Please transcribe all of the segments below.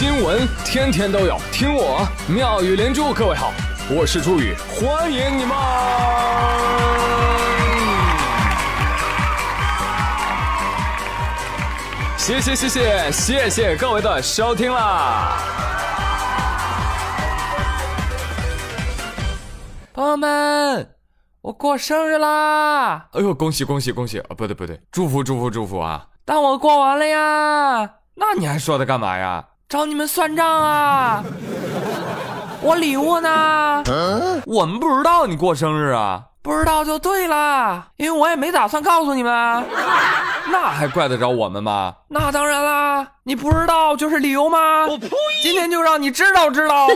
新闻天天都有，听我妙语连珠。各位好，我是朱宇，欢迎你们！谢谢谢谢谢谢各位的收听啦！朋友们，我过生日啦！哎呦，恭喜恭喜恭喜！啊，不对不对，祝福祝福祝福啊！但我过完了呀，那你还说它干嘛呀？找你们算账啊！我礼物呢？我们不知道你过生日啊，不知道就对了，因为我也没打算告诉你们。那还怪得着我们吗？那当然啦，你不知道就是理由吗？我呸！今天就让你知道知道。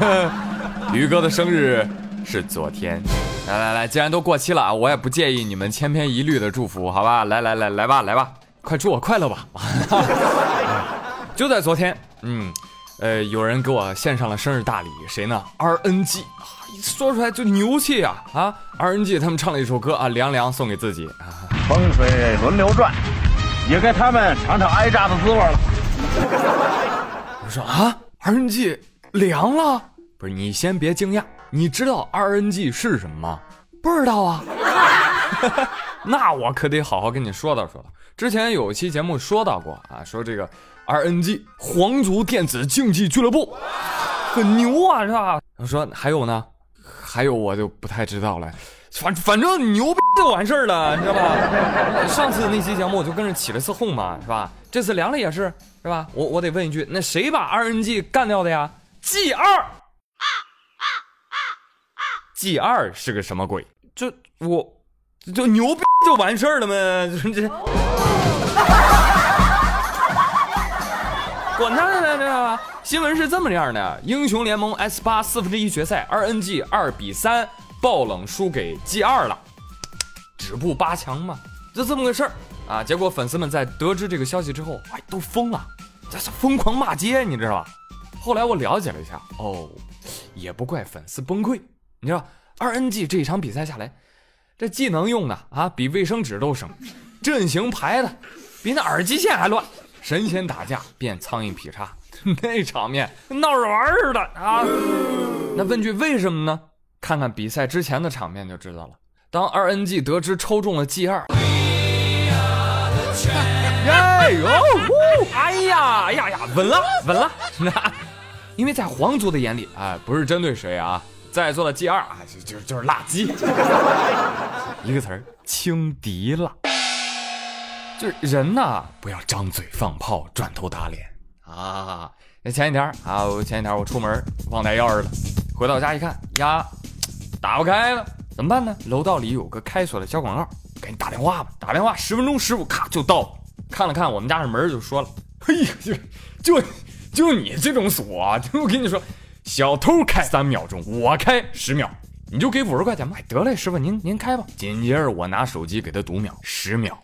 于哥的生日是昨天。来来来，既然都过期了啊，我也不介意你们千篇一律的祝福，好吧？来来来来吧来吧，快祝我快乐吧！就在昨天，嗯，呃，有人给我献上了生日大礼，谁呢？RNG，一说出来就牛气啊啊！RNG 他们唱了一首歌啊，凉凉送给自己啊。风水轮流转，也该他们尝尝挨炸的滋味了。我说啊，RNG 凉了？不是，你先别惊讶，你知道 RNG 是什么吗？不知道啊。那我可得好好跟你说道说道。之前有一期节目说到过啊，说这个。RNG 皇族电子竞技俱乐部很牛啊，是吧？我说还有呢，还有我就不太知道了。反反正牛逼就完事儿了，你知道吧？上次那期节目我就跟着起了次哄嘛，是吧？这次凉了也是，是吧？我我得问一句，那谁把 RNG 干掉的呀？G 二，G 二是个什么鬼？就我就牛逼就完事儿了吗？这。管他呢，知道吧？新闻是这么样的：英雄联盟 S 八四分之一决赛，RNG 二比三爆冷输给 G 二了，止步八强嘛，就这么个事儿啊。结果粉丝们在得知这个消息之后，哎，都疯了，这是疯狂骂街，你知道吧？后来我了解了一下，哦，也不怪粉丝崩溃，你知道，RNG 这一场比赛下来，这技能用的啊比卫生纸都省，阵型排的比那耳机线还乱。神仙打架变苍蝇劈叉，那场面闹着玩似的啊！那问句为什么呢？看看比赛之前的场面就知道了。当 RNG 得知抽中了 G 二，哎呦，哎呀，哎呀呀，稳了，稳了！因为在皇族的眼里，哎，不是针对谁啊，在座的 G 二啊，就就就是垃圾，一个词儿，轻敌了。就人呐，不要张嘴放炮，转头打脸啊！那前几天啊，前几天我出门忘带钥匙了，回到家一看呀，打不开了，怎么办呢？楼道里有个开锁的小广告，赶紧打电话吧。打电话十分钟，师傅咔就到了，看了看我们家的门就说了：“嘿呀，就就就你这种锁，就我跟你说，小偷开三秒钟，我开十秒，你就给五十块钱吧。得嘞，师傅您您开吧。紧接着我拿手机给他读秒，十秒。”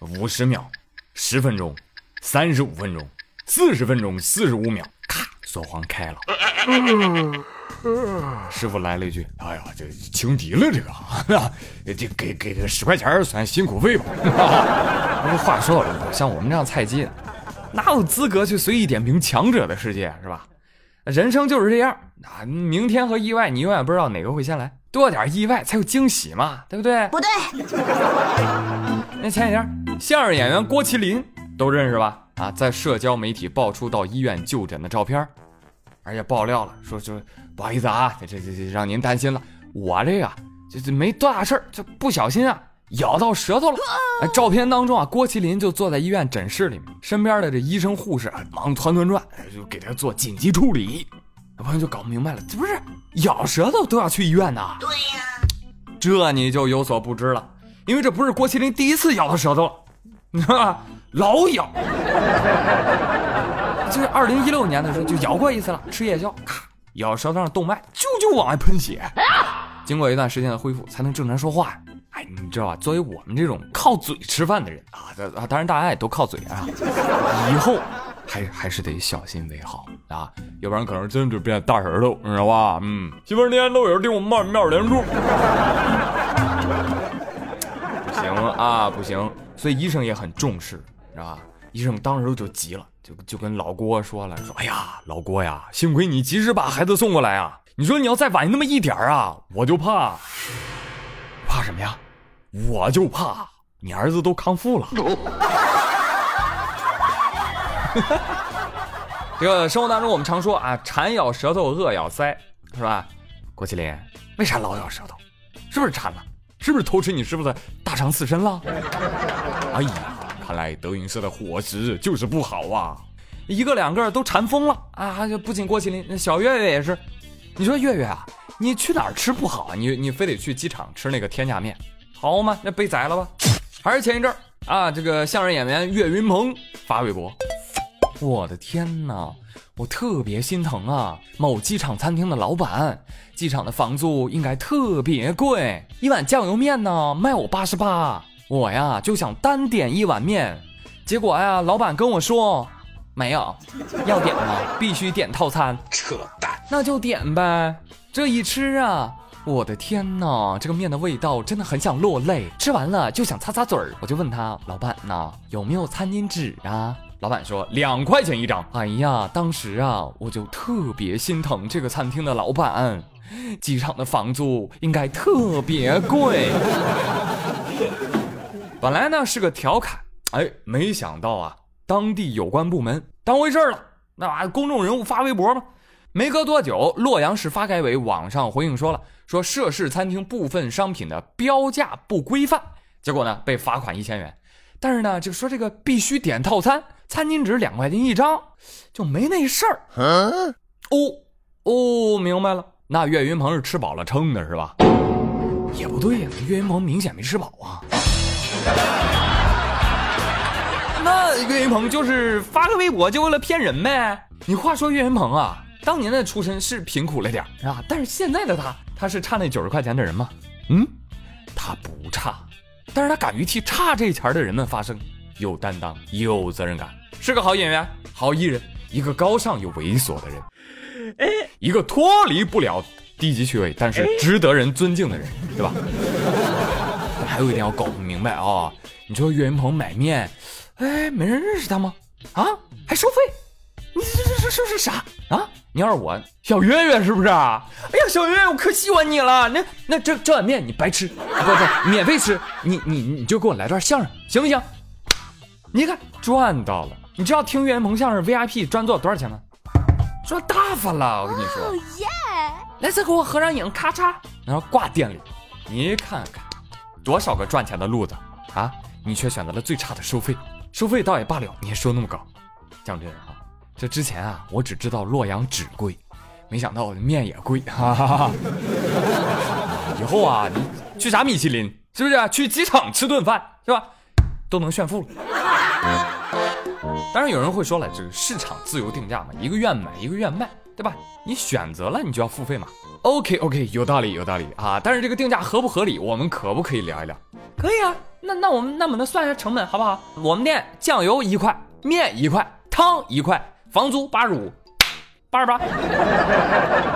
五十秒，十分钟，三十五分钟，四十分钟，四十五秒，咔，锁簧开了。师傅来了一句：“哎呀，这轻敌了，这个，这给给个十块钱算辛苦费吧。”不话说了，像我们这样菜鸡，哪有资格去随意点评强者的世界，是吧？人生就是这样啊，明天和意外，你永远不知道哪个会先来，多点意外才有惊喜嘛，对不对？不对。那前几天。相声演员郭麒麟都认识吧？啊，在社交媒体爆出到医院就诊的照片，而且爆料了，说就不好意思啊，这这这让您担心了，我这个这这没多大事儿，就不小心啊咬到舌头了。哎，照片当中啊，郭麒麟就坐在医院诊室里面，身边的这医生护士啊忙团团转，就给他做紧急处理。有朋友就搞不明白了，这不是咬舌头都要去医院呢？对呀，这你就有所不知了，因为这不是郭麒麟第一次咬他舌头了。你知道吧？老咬，就是二零一六年的时候就咬过一次了，吃夜宵，咔，咬舌头上动脉，啾啾往外喷血。经过一段时间的恢复，才能正常说话。哎，你知道吧？作为我们这种靠嘴吃饭的人啊，啊，当然大家也都靠嘴啊，以后还还是得小心为好啊，要不然可能真就变大舌头，你知道吧？嗯，媳妇儿天天都有人听我们妙连珠。啊，不行。所以医生也很重视，是吧？医生当时就急了，就就跟老郭说了，说哎呀，老郭呀，幸亏你及时把孩子送过来啊！你说你要再晚那么一点啊，我就怕，怕什么呀？我就怕你儿子都康复了。这个生活当中我们常说啊，馋咬舌头，饿咬腮，是吧？郭麒麟，为啥老咬舌头？是不是馋了？是不是偷吃你师傅的大肠刺身了？哎呀，看来德云社的伙食就是不好啊！一个两个都馋疯了啊！不仅郭麒麟，小月月也是。你说月月啊，你去哪儿吃不好啊？你你非得去机场吃那个天价面，好吗？那被宰了吧？还是前一阵儿啊，这个相声演员岳云鹏发微博。我的天哪，我特别心疼啊！某机场餐厅的老板，机场的房租应该特别贵，一碗酱油面呢卖我八十八，我呀就想单点一碗面，结果呀老板跟我说没有，要点吗？必须点套餐。扯淡，那就点呗。这一吃啊，我的天呐，这个面的味道真的很想落泪，吃完了就想擦擦嘴儿。我就问他老板呢有没有餐巾纸啊？老板说两块钱一张。哎呀，当时啊，我就特别心疼这个餐厅的老板，机场的房租应该特别贵。本来呢是个调侃，哎，没想到啊，当地有关部门当回事了。那玩意公众人物发微博嘛，没隔多久，洛阳市发改委网上回应说了，说涉事餐厅部分商品的标价不规范，结果呢被罚款一千元。但是呢，就说这个必须点套餐。餐巾纸两块钱一张，就没那事儿。哦哦，明白了，那岳云鹏是吃饱了撑的，是吧？也不对呀，岳云鹏明显没吃饱啊。那岳云鹏就是发个微博就为了骗人呗？你话说岳云鹏啊，当年的出身是贫苦了点啊，但是现在的他，他是差那九十块钱的人吗？嗯，他不差，但是他敢于替差这钱的人们发声，有担当，有责任感。是个好演员，好艺人，一个高尚又猥琐的人，哎，一个脱离不了低级趣味，但是值得人尊敬的人，对吧？还有一点要搞不明白啊！你说岳云鹏买面，哎，没人认识他吗？啊，还收费？你这这这这是啥啊？你要是我小岳岳是不是？哎呀，小岳岳，我可喜欢你了。那那这这碗面你白吃，不不，免费吃。你你你就给我来段相声，行不行？你看赚到了。你知道听岳云鹏相声 VIP 专座多少钱吗？赚大发了！我跟你说，耶！来，再给我合张影，咔嚓，然后挂店里。你看看，多少个赚钱的路子啊！你却选择了最差的收费，收费倒也罢了，你还收那么高。讲真啊，这之前啊，我只知道洛阳纸贵，没想到面也贵。哈哈哈。以后啊，你去啥米其林，是不是？去机场吃顿饭是吧？都能炫富了。当然有人会说了，这个市场自由定价嘛，一个愿买一个愿卖，对吧？你选择了，你就要付费嘛。OK OK，有道理有道理啊。但是这个定价合不合理，我们可不可以聊一聊？可以啊。那那我们那我们算一下成本好不好？我们店酱油一块，面一块，汤一块，房租八十五，八十八，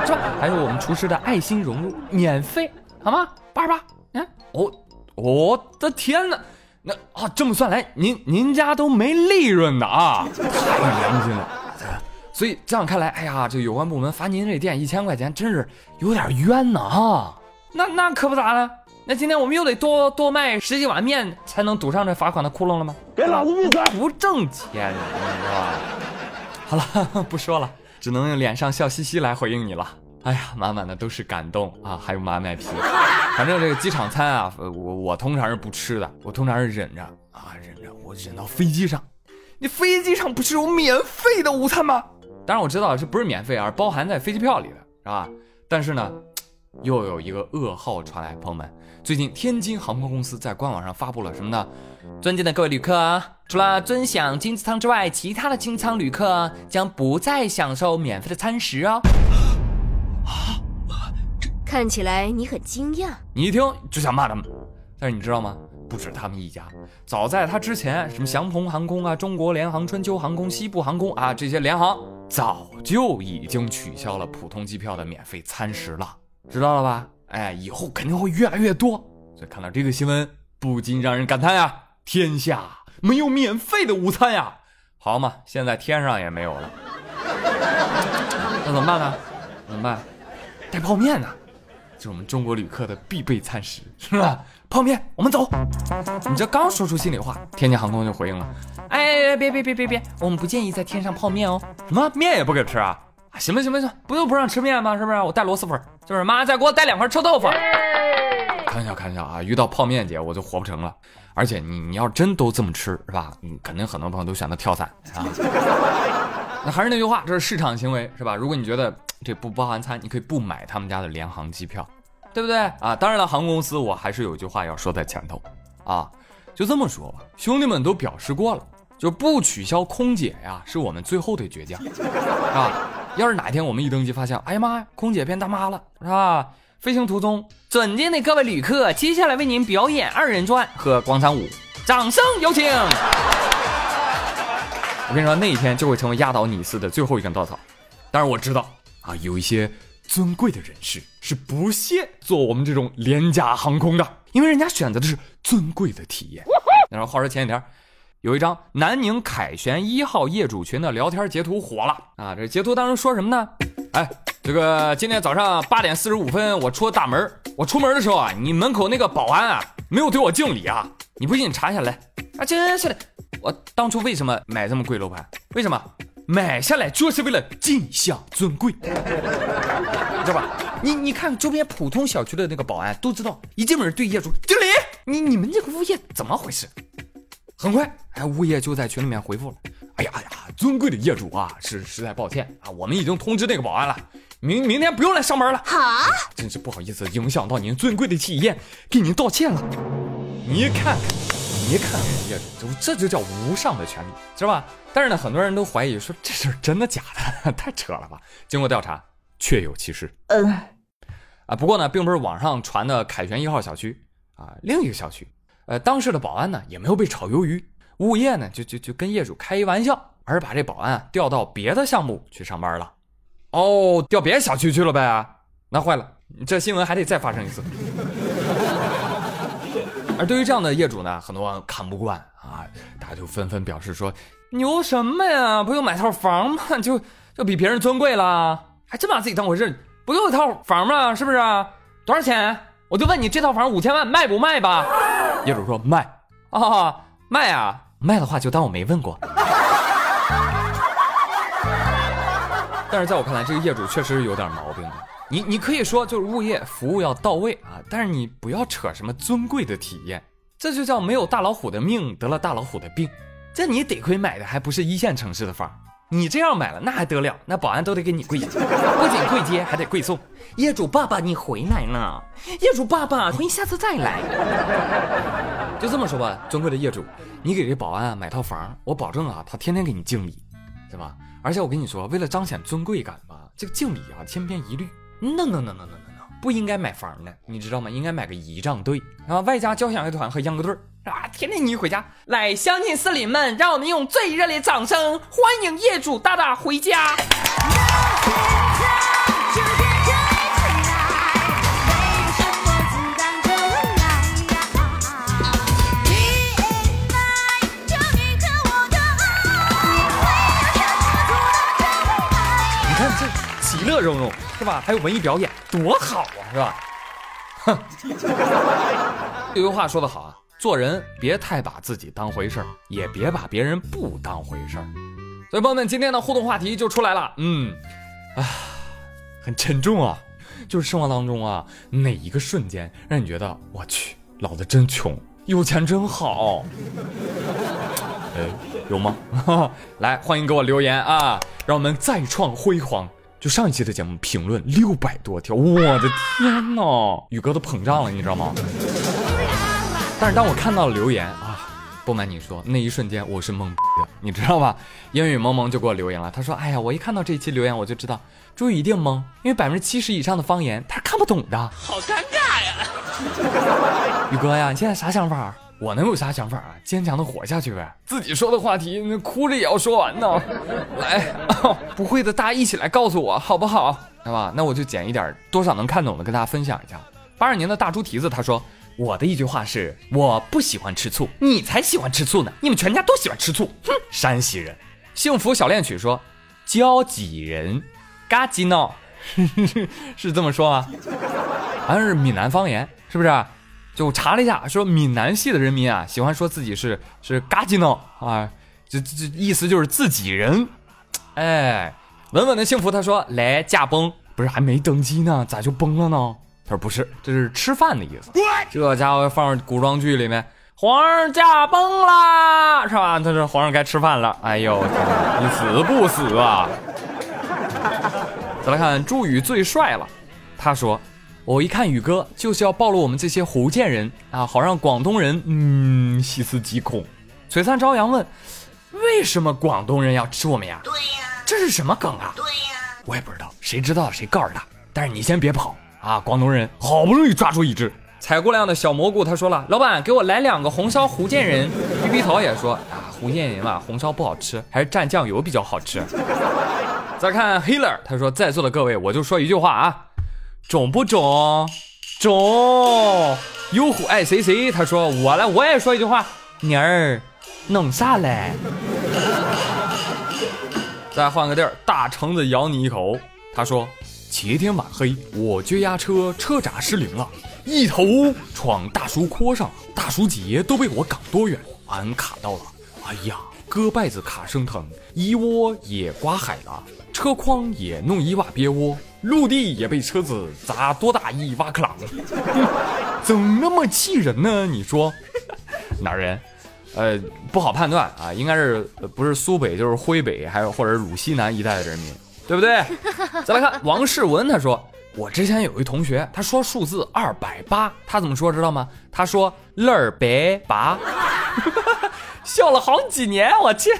是吧？还有我们厨师的爱心融入，免费好吗？八十八。嗯，我我的天哪！那啊，这么算来，您您家都没利润的啊，太良心了。所以这样看来，哎呀，这有关部门罚您这店一千块钱，真是有点冤呐啊。那那可不咋的，那今天我们又得多多卖十几碗面，才能堵上这罚款的窟窿了吗？给老子闭嘴！不挣钱，是吧？好了，不说了，只能用脸上笑嘻嘻来回应你了。哎呀，满满的都是感动啊，还有马麦皮。反正这个机场餐啊，我我通常是不吃的，我通常是忍着啊，忍着，我忍到飞机上。你飞机上不是有免费的午餐吗？当然我知道这不是免费而，包含在飞机票里的，是吧？但是呢，又有一个噩耗传来，朋友们，最近天津航空公司在官网上发布了什么呢？尊敬的各位旅客啊，除了尊享经济舱之外，其他的经济舱旅客将不再享受免费的餐食哦。啊看起来你很惊讶，你一听就想骂他们，但是你知道吗？不止他们一家，早在他之前，什么祥鹏航空啊、中国联航、春秋航空、西部航空啊，这些联航早就已经取消了普通机票的免费餐食了，知道了吧？哎，以后肯定会越来越多。所以看到这个新闻，不禁让人感叹呀：天下没有免费的午餐呀！好嘛，现在天上也没有了，那怎么办呢？怎么办？带泡面呢？这是我们中国旅客的必备餐食，是吧？泡面，我们走。你这刚说出心里话，天津航空就回应了：哎，别别别别别，我们不建议在天上泡面哦。什么面也不给吃啊？行吧行吧行，不就不让吃面吗？是不是？我带螺蛳粉，就是妈再给我带两块臭豆腐。开玩笑开玩笑啊！遇到泡面姐我就活不成了。而且你你要真都这么吃是吧？你，肯定很多朋友都选择跳伞啊。那还是那句话，这是市场行为是吧？如果你觉得这不包含餐，你可以不买他们家的联航机票，对不对啊？当然了，航空公司我还是有句话要说在前头啊，就这么说吧，兄弟们都表示过了，就不取消空姐呀，是我们最后的倔强啊。要是哪天我们一登机发现，哎呀妈呀，空姐变大妈了，是吧？飞行途中，尊敬的各位旅客，接下来为您表演二人转和广场舞，掌声有请！我跟你说，那一天就会成为压倒你司的最后一根稻草。但是我知道啊，有一些尊贵的人士是不屑坐我们这种廉价航空的，因为人家选择的是尊贵的体验。然后话说前几天，有一张南宁凯旋一号业主群的聊天截图火了啊！这截图当中说什么呢？哎。这个今天早上八点四十五分，我出了大门，我出门的时候啊，你门口那个保安啊，没有对我敬礼啊！你不信你查一下来啊！真是的，我当初为什么买这么贵楼盘？为什么买下来就是为了尽享尊贵，知道吧？你你看周边普通小区的那个保安都知道，一进门对业主经理。你你们这个物业怎么回事？很快，哎，物业就在群里面回复了。哎呀哎呀，尊贵的业主啊，是实在抱歉啊，我们已经通知那个保安了。明明天不用来上班了，哈，真是不好意思，影响到您尊贵的体验，给您道歉了。你看看，你看看，业主，这就叫无上的权利，是吧？但是呢，很多人都怀疑说这事儿真的假的，太扯了吧？经过调查，确有其事。嗯，啊，不过呢，并不是网上传的凯旋一号小区啊，另一个小区，呃，当时的保安呢也没有被炒鱿鱼，物业呢就就就跟业主开一玩笑，而把这保安调到别的项目去上班了。哦，调别的小区去了呗？那坏了，这新闻还得再发生一次。而对于这样的业主呢，很多人看不惯啊，大家就纷纷表示说：“牛什么呀？不用买套房吗？就就比别人尊贵了？还真把自己当回事？不就一套房吗？是不是？多少钱？我就问你，这套房五千万卖不卖吧？”业主说：“卖啊，卖啊，卖的话就当我没问过。”但是在我看来，这个业主确实是有点毛病的。你你可以说就是物业服务要到位啊，但是你不要扯什么尊贵的体验，这就叫没有大老虎的命得了大老虎的病。这你得亏买的还不是一线城市的房，你这样买了那还得了？那保安都得给你跪下，不仅跪接还得跪送。业主爸爸你回来了，业主爸爸欢迎下次再来。就这么说吧，尊贵的业主，你给这保安买套房，我保证啊，他天天给你敬礼，对吧？而且我跟你说，为了彰显尊贵感吧，这个敬礼啊千篇一律。No no no no no no no，不应该买房的，你知道吗？应该买个仪仗队，啊外加交响乐团和秧歌队啊，天天你回家，来，乡亲四邻们，让我们用最热烈掌声欢迎业主大大回家。融融是吧？还有文艺表演，多好啊，是吧？哼，有句话说得好啊，做人别太把自己当回事儿，也别把别人不当回事儿。所以朋友们，今天的互动话题就出来了，嗯，啊，很沉重啊，就是生活当中啊，哪一个瞬间让你觉得我去，老子真穷，有钱真好？哎，有吗？来，欢迎给我留言啊，让我们再创辉煌。就上一期的节目评论六百多条，我的天呐，宇哥都膨胀了，你知道吗？但是当我看到了留言啊，不瞒你说，那一瞬间我是懵的，你知道吧？烟雨蒙蒙就给我留言了，他说：“哎呀，我一看到这期留言，我就知道朱宇一定懵，因为百分之七十以上的方言他是看不懂的。”好尴尬呀！宇哥呀，你现在啥想法？我能有啥想法啊？坚强的活下去呗。自己说的话题，那哭着也要说完呢。来，不会的，大家一起来告诉我，好不好？好吧，那我就捡一点多少能看懂的跟大家分享一下。八二年的大猪蹄子他说：“我的一句话是，我不喜欢吃醋，你才喜欢吃醋呢。你们全家都喜欢吃醋。”哼，山西人。幸福小恋曲说：“交几人，嘎叽闹，是这么说吗？好像是闽南方言，是不是？就查了一下，说闽南系的人民啊，喜欢说自己是是嘎叽闹啊，这这这意思就是自己人。哎，稳稳的幸福，他说来驾崩，不是还没登基呢，咋就崩了呢？他说不是，这是吃饭的意思。这家伙放古装剧里面。”皇上驾崩啦，是吧？他说皇上该吃饭了。哎呦，你死不死啊？再来看朱宇最帅了，他说：“我一看宇哥就是要暴露我们这些福建人啊，好让广东人嗯细思极恐。”璀璨朝阳问：“为什么广东人要吃我们呀？”对呀，这是什么梗啊？对呀，我也不知道，谁知道谁告诉他。但是你先别跑啊！广东人好不容易抓住一只。采过量的小蘑菇，他说了：“老板，给我来两个红烧福建人。”皮皮桃也说：“啊，福建人嘛，红烧不好吃，还是蘸酱油比较好吃。”再看 Hiller，他说：“在座的各位，我就说一句话啊，中不中？中。”有虎爱谁谁，他说：“我来，我也说一句话，妮儿，弄啥嘞？”再换个地儿，大橙子咬你一口，他说：“前天晚黑，我接压车，车闸失灵了。”一头闯大叔坡上，大树节都被我赶多远，俺卡到了。哎呀，胳拜子卡生疼，一窝也刮海了，车筐也弄一瓦憋窝，陆地也被车子砸多大一挖克朗，怎么那么气人呢？你说哪儿人？呃，不好判断啊，应该是不是苏北就是徽北，还有或者鲁西南一带的人民，对不对？再来看王世文，他说。我之前有一同学，他说数字二百八，他怎么说知道吗？他说二百八，笑了好几年，我去。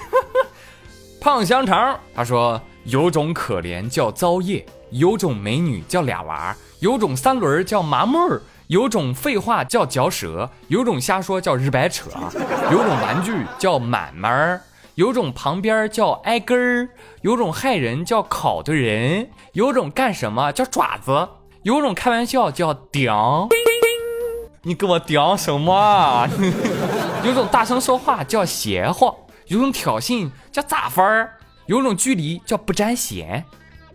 胖香肠，他说有种可怜叫遭业，有种美女叫俩娃，有种三轮叫麻木儿，有种废话叫嚼舌，有种瞎说叫日白扯，有种玩具叫满满儿。有种旁边叫挨根儿，有种害人叫烤的人，有种干什么叫爪子，有种开玩笑叫屌。你跟我屌什么？有种大声说话叫邪乎，有种挑衅叫咋分儿，有种距离叫不沾弦。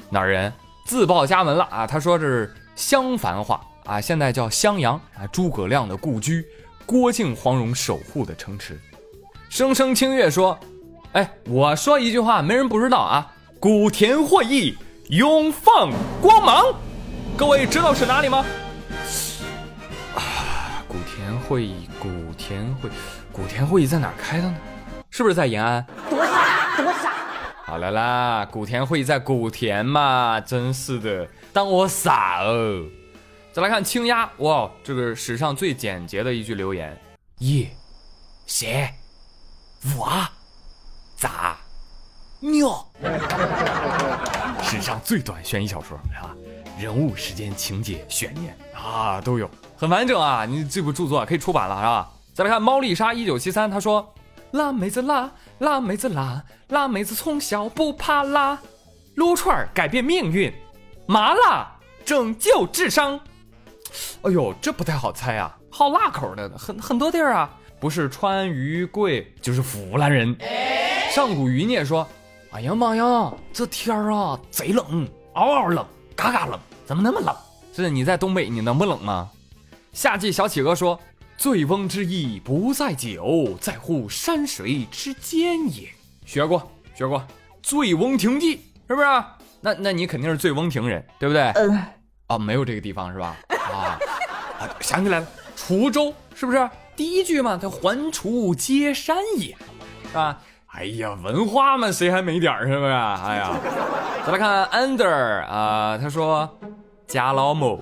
哪人自报家门了啊？他说这是襄樊话啊，现在叫襄阳啊，诸葛亮的故居，郭靖、黄蓉守护的城池。声声清月说。哎，我说一句话，没人不知道啊！古田会议永放光芒，各位知道是哪里吗？啊，古田会议，古田会，古田会议在哪儿开的呢？是不是在延安？多傻，多傻！好了啦，古田会议在古田嘛，真是的，当我傻哦。再来看青鸭，哇，这个史上最简洁的一句留言：一，谁，我。咋？尿？史上最短悬疑小说啊，人物、时间、情节、悬念啊都有，很完整啊！你这部著作可以出版了是吧？再来看猫丽莎一九七三，他说：辣妹子辣，辣妹子辣，辣妹子从小不怕辣，撸串改变命运，麻辣拯救智商。哎呦，这不太好猜啊，好辣口的很很多地儿啊，不是川渝贵就是湖南人。上古余孽说：“哎呀妈呀，这天儿啊贼冷，嗷嗷冷，嘎嘎冷，怎么那么冷？是你在东北，你能不冷吗？”夏季小企鹅说：“醉翁之意不在酒，在乎山水之间也。”学过，学过，《醉翁亭记》是不是？那那你肯定是醉翁亭人，对不对？嗯。啊，没有这个地方是吧？啊，想起来了，滁州是不是？第一句嘛，它“环滁皆山也”，是吧？哎呀，文化嘛，谁还没点儿是不是？哎呀，再来看 Under 啊，他说家老母，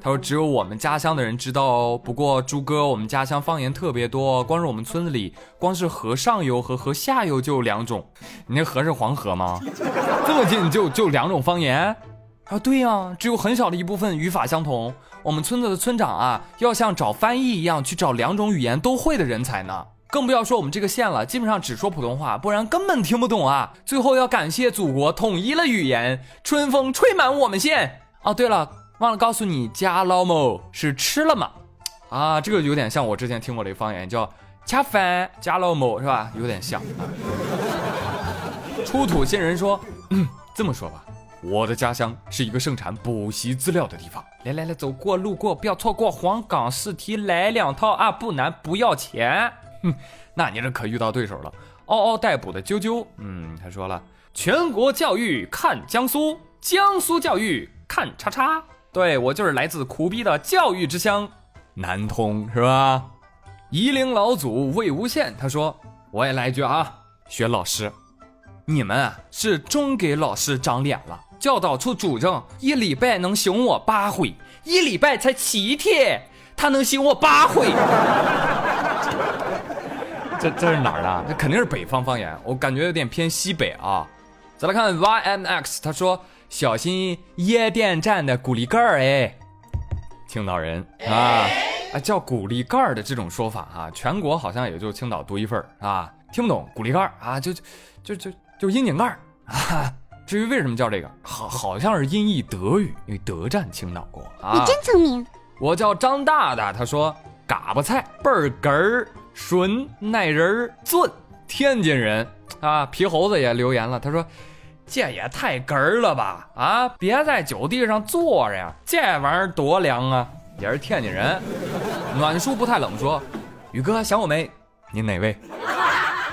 他说只有我们家乡的人知道哦。不过朱哥，我们家乡方言特别多，光是我们村子里，光是河上游和河下游就有两种。你那河是黄河吗？这么近就就两种方言？啊，对呀，只有很小的一部分语法相同。我们村子的村长啊，要像找翻译一样去找两种语言都会的人才呢。更不要说我们这个县了，基本上只说普通话，不然根本听不懂啊。最后要感谢祖国统一了语言，春风吹满我们县。哦，对了，忘了告诉你，加老某是吃了吗？啊，这个有点像我之前听过的一个方言，叫恰饭加老某，是吧？有点像。啊出土新人说：“嗯，这么说吧，我的家乡是一个盛产补习资料的地方。来来来，走过路过不要错过黄冈试题，来两套啊，不难不要钱。哼，那你这可遇到对手了。嗷嗷待哺的啾啾，嗯，他说了，全国教育看江苏，江苏教育看叉叉。对我就是来自苦逼的教育之乡，南通是吧？夷陵老祖魏无羡，他说，我也来一句啊，学老师。你们啊，是终给老师长脸了。教导处主任一礼拜能醒我八回，一礼拜才七天，他能醒我八回。这这是哪儿的？这肯定是北方方言，我感觉有点偏西北啊。再来看 YMX，他说小心夜店站的鼓力盖儿哎，青岛人啊，啊叫鼓力盖儿的这种说法啊，全国好像也就青岛独一份儿啊，听不懂鼓力盖儿啊，就就就就阴井盖儿啊。至于为什么叫这个，好好像是音译德语，因为德占青岛过啊。你真聪明。我叫张大大，他说嘎巴菜倍儿哏儿。纯耐人儿俊，天津人啊，皮猴子也留言了，他说：“这也太哏儿了吧啊！别在酒地上坐着呀，这玩意儿多凉啊！”也是天津人，暖叔不太冷说：“宇哥想我没？您哪位？”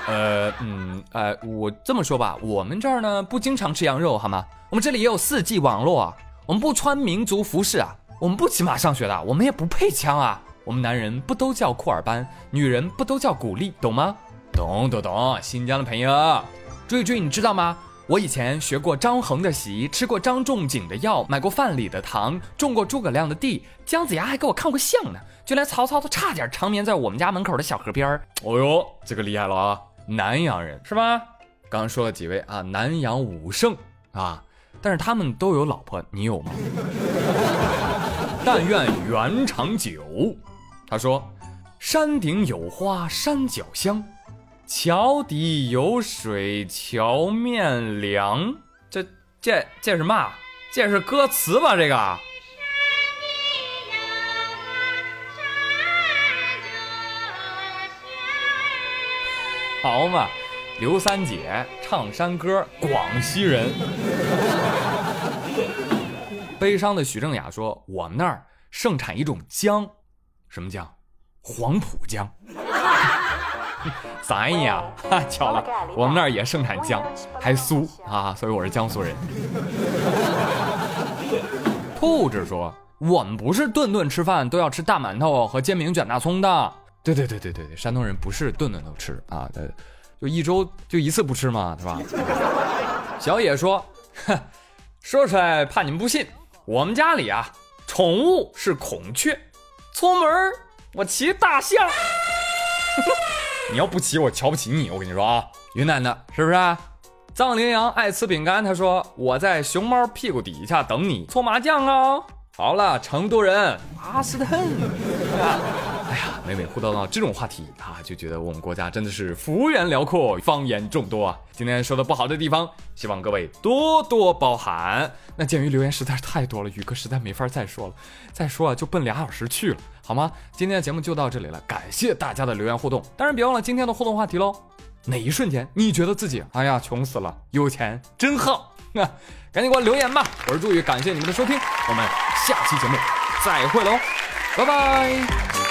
呃嗯呃，我这么说吧，我们这儿呢不经常吃羊肉，好吗？我们这里也有四 G 网络啊，我们不穿民族服饰啊，我们不骑马上学的，我们也不配枪啊。我们男人不都叫库尔班，女人不都叫古丽，懂吗？懂懂懂。新疆的朋友，追追，你知道吗？我以前学过张衡的习，吃过张仲景的药，买过范蠡的糖，种过诸葛亮的地，姜子牙还给我看过相呢。就连曹操都差点长眠在我们家门口的小河边儿。哦呦，这个厉害了啊！南阳人是吧？刚刚说了几位啊？南阳武圣啊，但是他们都有老婆，你有吗？但愿缘长久。他说：“山顶有花山脚香，桥底有水桥面凉。”这这这是嘛？这是歌词吧？这个。好嘛，刘三姐唱山歌，广西人。悲伤的许正雅说：“我们那儿盛产一种姜。”什么姜？黄浦江。咱呀，巧了，我们那儿也盛产姜，还酥啊，所以我是江苏人。兔子说：“我们不是顿顿吃饭都要吃大馒头和煎饼卷大葱的。”对对对对对，山东人不是顿顿都吃啊，就一周就一次不吃嘛，是吧？小野说：“，说出来怕你们不信，我们家里啊，宠物是孔雀。”出门我骑大象，你要不骑我瞧不起你。我跟你说啊，云南的是不是？藏羚羊爱吃饼干，他说我在熊猫屁股底下等你搓麻将哦。好了，成都人阿斯特。哎呀，每每互动到这种话题啊，就觉得我们国家真的是幅员辽阔，方言众多啊。今天说的不好的地方，希望各位多多包涵。那鉴于留言实在是太多了，宇哥实在没法再说了，再说啊就奔俩小时去了，好吗？今天的节目就到这里了，感谢大家的留言互动。当然别忘了今天的互动话题喽，哪一瞬间你觉得自己哎呀穷死了？有钱真好，那赶紧给我留言吧。我是朱宇，感谢你们的收听，我们下期节目再会喽，拜拜。